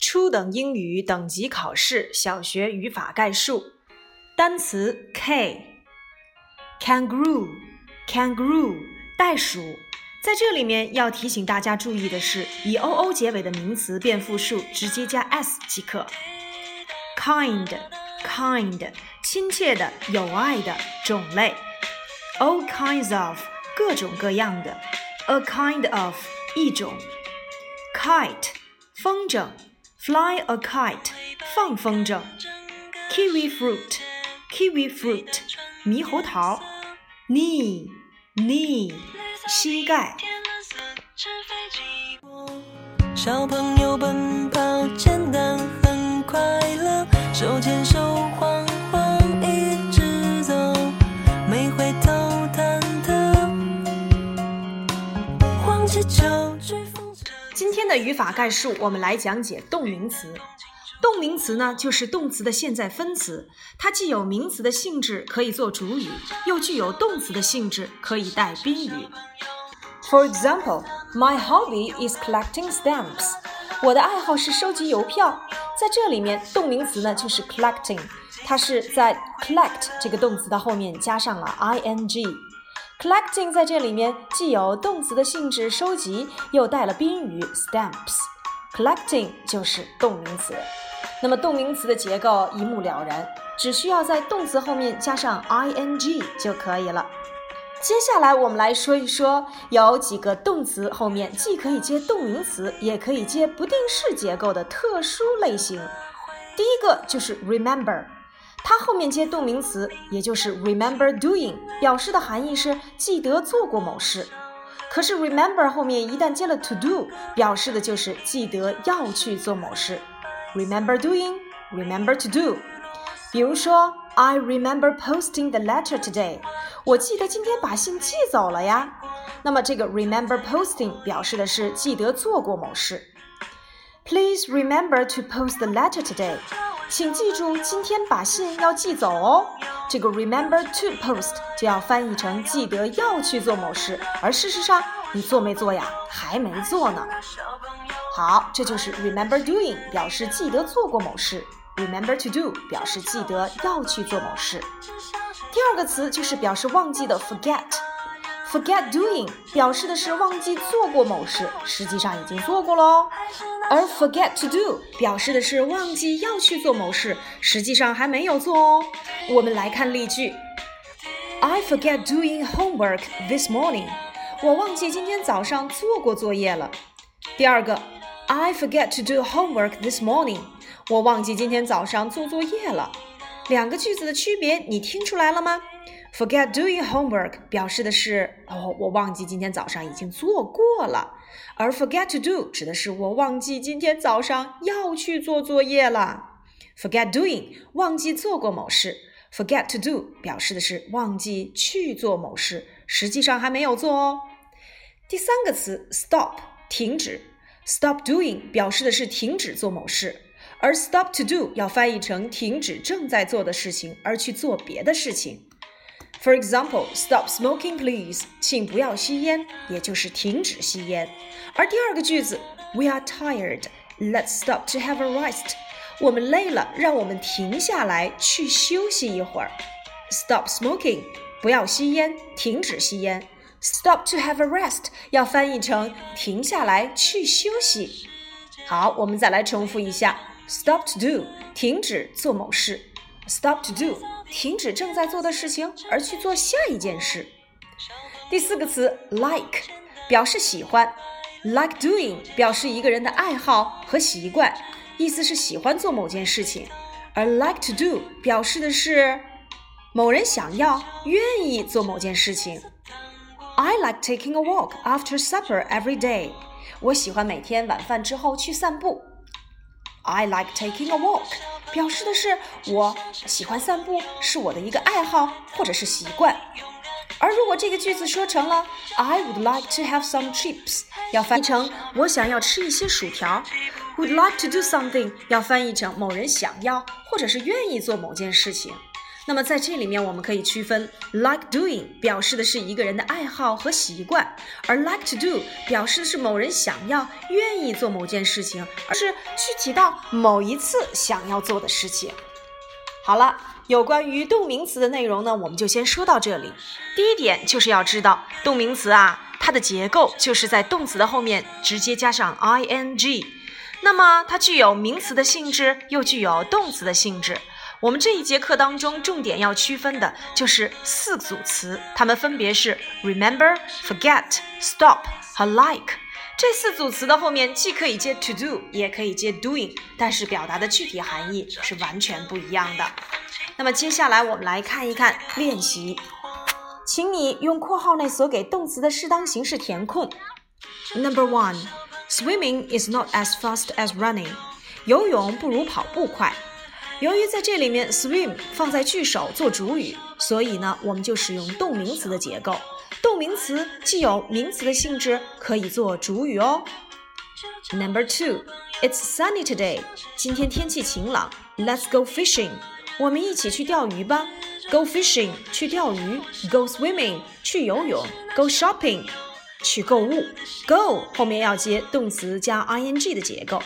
初等英语等级考试小学语法概述。单词 k，kangaroo，kangaroo，袋鼠。在这里面要提醒大家注意的是，以 o o 结尾的名词变复数直接加 s 即可。kind，kind，亲切的、有爱的种类。all kinds of，各种各样的。a kind of，一种。kite，风筝。Fly a kite，放风筝。kiwi fruit。kiwi fruit，猕猴桃；knee，knee，膝盖。小朋友奔跑简单很快乐，手牵手晃晃一直走，没回头忐忑。黄气球。今天的语法概述，我们来讲解动名词。动名词呢，就是动词的现在分词，它既有名词的性质，可以做主语，又具有动词的性质，可以带宾语。For example, my hobby is collecting stamps. 我的爱好是收集邮票。在这里面，动名词呢就是 collecting，它是在 collect 这个动词的后面加上了 ing。Collecting 在这里面既有动词的性质收集，又带了宾语 stamps。collecting 就是动名词。那么动名词的结构一目了然，只需要在动词后面加上 ing 就可以了。接下来我们来说一说，有几个动词后面既可以接动名词，也可以接不定式结构的特殊类型。第一个就是 remember，它后面接动名词，也就是 remember doing，表示的含义是记得做过某事。可是 remember 后面一旦接了 to do，表示的就是记得要去做某事。Remember doing, remember to do。比如说，I remember posting the letter today。我记得今天把信寄走了呀。那么这个 remember posting 表示的是记得做过某事。Please remember to post the letter today。 请记住今天把信要寄走哦。这个 remember to post 就要翻译成记得要去做某事，而事实上你做没做呀？还没做呢。好，这就是 remember doing，表示记得做过某事；remember to do，表示记得要去做某事。第二个词就是表示忘记的 forget forget doing 表示的是忘记做过某事实际上已经做过了哦。而 forget to do 表示的是忘记要去做某事实际上还没有做哦。我们来看例句。I forget doing homework this morning 我忘记今天早上做过作业了。第二个 i forget to do homework this morning 我忘记今天早上做作业了。两个句子的区别你听出来了吗？？Forget doing homework 表示的是哦，我忘记今天早上已经做过了，而 forget to do 指的是我忘记今天早上要去做作业了。Forget doing 忘记做过某事，forget to do 表示的是忘记去做某事，实际上还没有做哦。第三个词 stop 停止。Stop doing 表示的是停止做某事，而 stop to do 要翻译成停止正在做的事情，而去做别的事情。For example, stop smoking, please，请不要吸烟，也就是停止吸烟。而第二个句子，We are tired, let's stop to have a rest。我们累了，让我们停下来去休息一会儿。Stop smoking，不要吸烟，停止吸烟。Stop to have a rest 要翻译成停下来去休息。好，我们再来重复一下：Stop to do 停止做某事；Stop to do 停止正在做的事情而去做下一件事。第四个词 like 表示喜欢，like doing 表示一个人的爱好和习惯，意思是喜欢做某件事情；而 like to do 表示的是某人想要、愿意做某件事情。I like taking a walk after supper every day. 我喜欢每天晚饭之后去散步。I like taking a walk 表示的是我喜欢散步，是我的一个爱好或者是习惯。而如果这个句子说成了 I would like to have some chips，要翻译成我想要吃一些薯条。Would like to do something 要翻译成某人想要或者是愿意做某件事情。那么在这里面，我们可以区分 like doing 表示的是一个人的爱好和习惯，而 like to do 表示的是某人想要、愿意做某件事情，而是具体到某一次想要做的事情。好了，有关于动名词的内容呢，我们就先说到这里。第一点就是要知道动名词啊，它的结构就是在动词的后面直接加上 ing，那么它具有名词的性质，又具有动词的性质。我们这一节课当中，重点要区分的就是四组词，它们分别是 remember、forget、stop 和 like。这四组词的后面既可以接 to do，也可以接 doing，但是表达的具体含义是完全不一样的。那么接下来我们来看一看练习，请你用括号内所给动词的适当形式填空。Number one, swimming is not as fast as running。游泳不如跑步快。由于在这里面 swim 放在句首做主语，所以呢，我们就使用动名词的结构。动名词既有名词的性质，可以做主语哦。Number two, it's sunny today. 今天天气晴朗。Let's go fishing. 我们一起去钓鱼吧。Go fishing 去钓鱼。Go swimming 去游泳。Go shopping 去购物。Go 后面要接动词加 ing 的结构。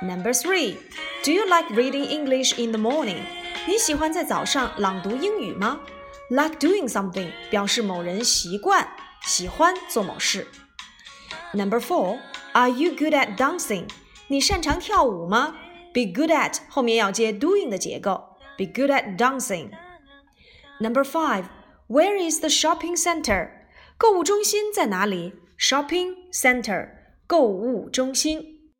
Number three. Do you like reading English in the morning？你喜欢在早上朗读英语吗？Like doing something 表示某人习惯喜欢做某事。Number four, Are you good at dancing？你擅长跳舞吗？Be good at 后面要接 doing 的结构。Be good at dancing。Number five, Where is the shopping center？购物中心在哪里？Shopping center 购物中心。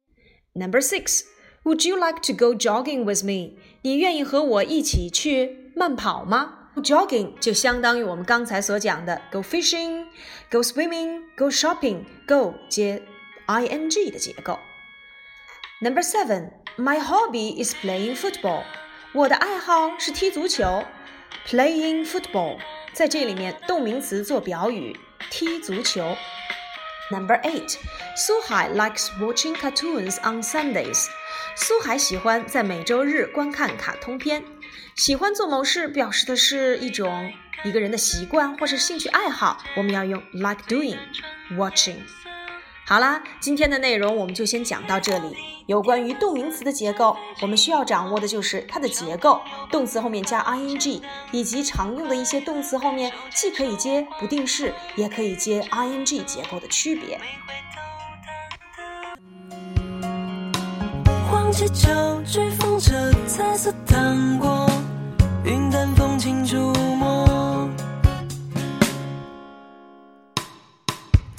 Number six。 Would you like to go jogging with me？你愿意和我一起去慢跑吗？Jogging 就相当于我们刚才所讲的 go fishing、go swimming、go shopping。Go 接 ing 的结构。Number seven, my hobby is playing football。我的爱好是踢足球。Playing football 在这里面动名词做表语，踢足球。Number eight, Suhai likes watching cartoons on Sundays。 苏海喜欢在每周日观看卡通片。喜欢做某事，表示的是一种一个人的习惯或是兴趣爱好。我们要用 like doing watching。好啦，今天的内容我们就先讲到这里。有关于动名词的结构，我们需要掌握的就是它的结构，动词后面加 ing，以及常用的一些动词后面既可以接不定式，也可以接 ing 结构的区别。气球，追风车，彩色糖果，云淡风轻触摸。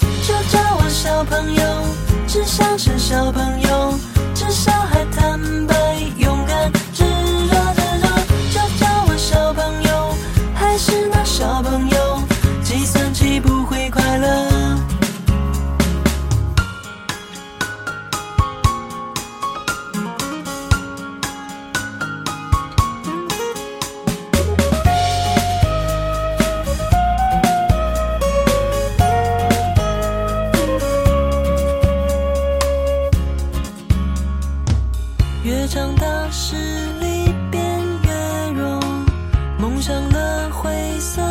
就叫我小朋友，只想是小朋友，大势力变越弱，梦想的灰色，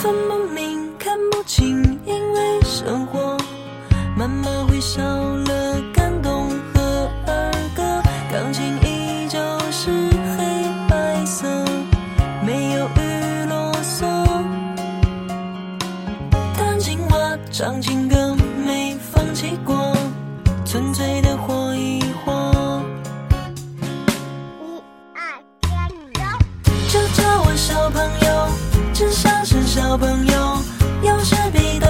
分不明，看不清，因为生活慢慢会少了。小朋友，有时比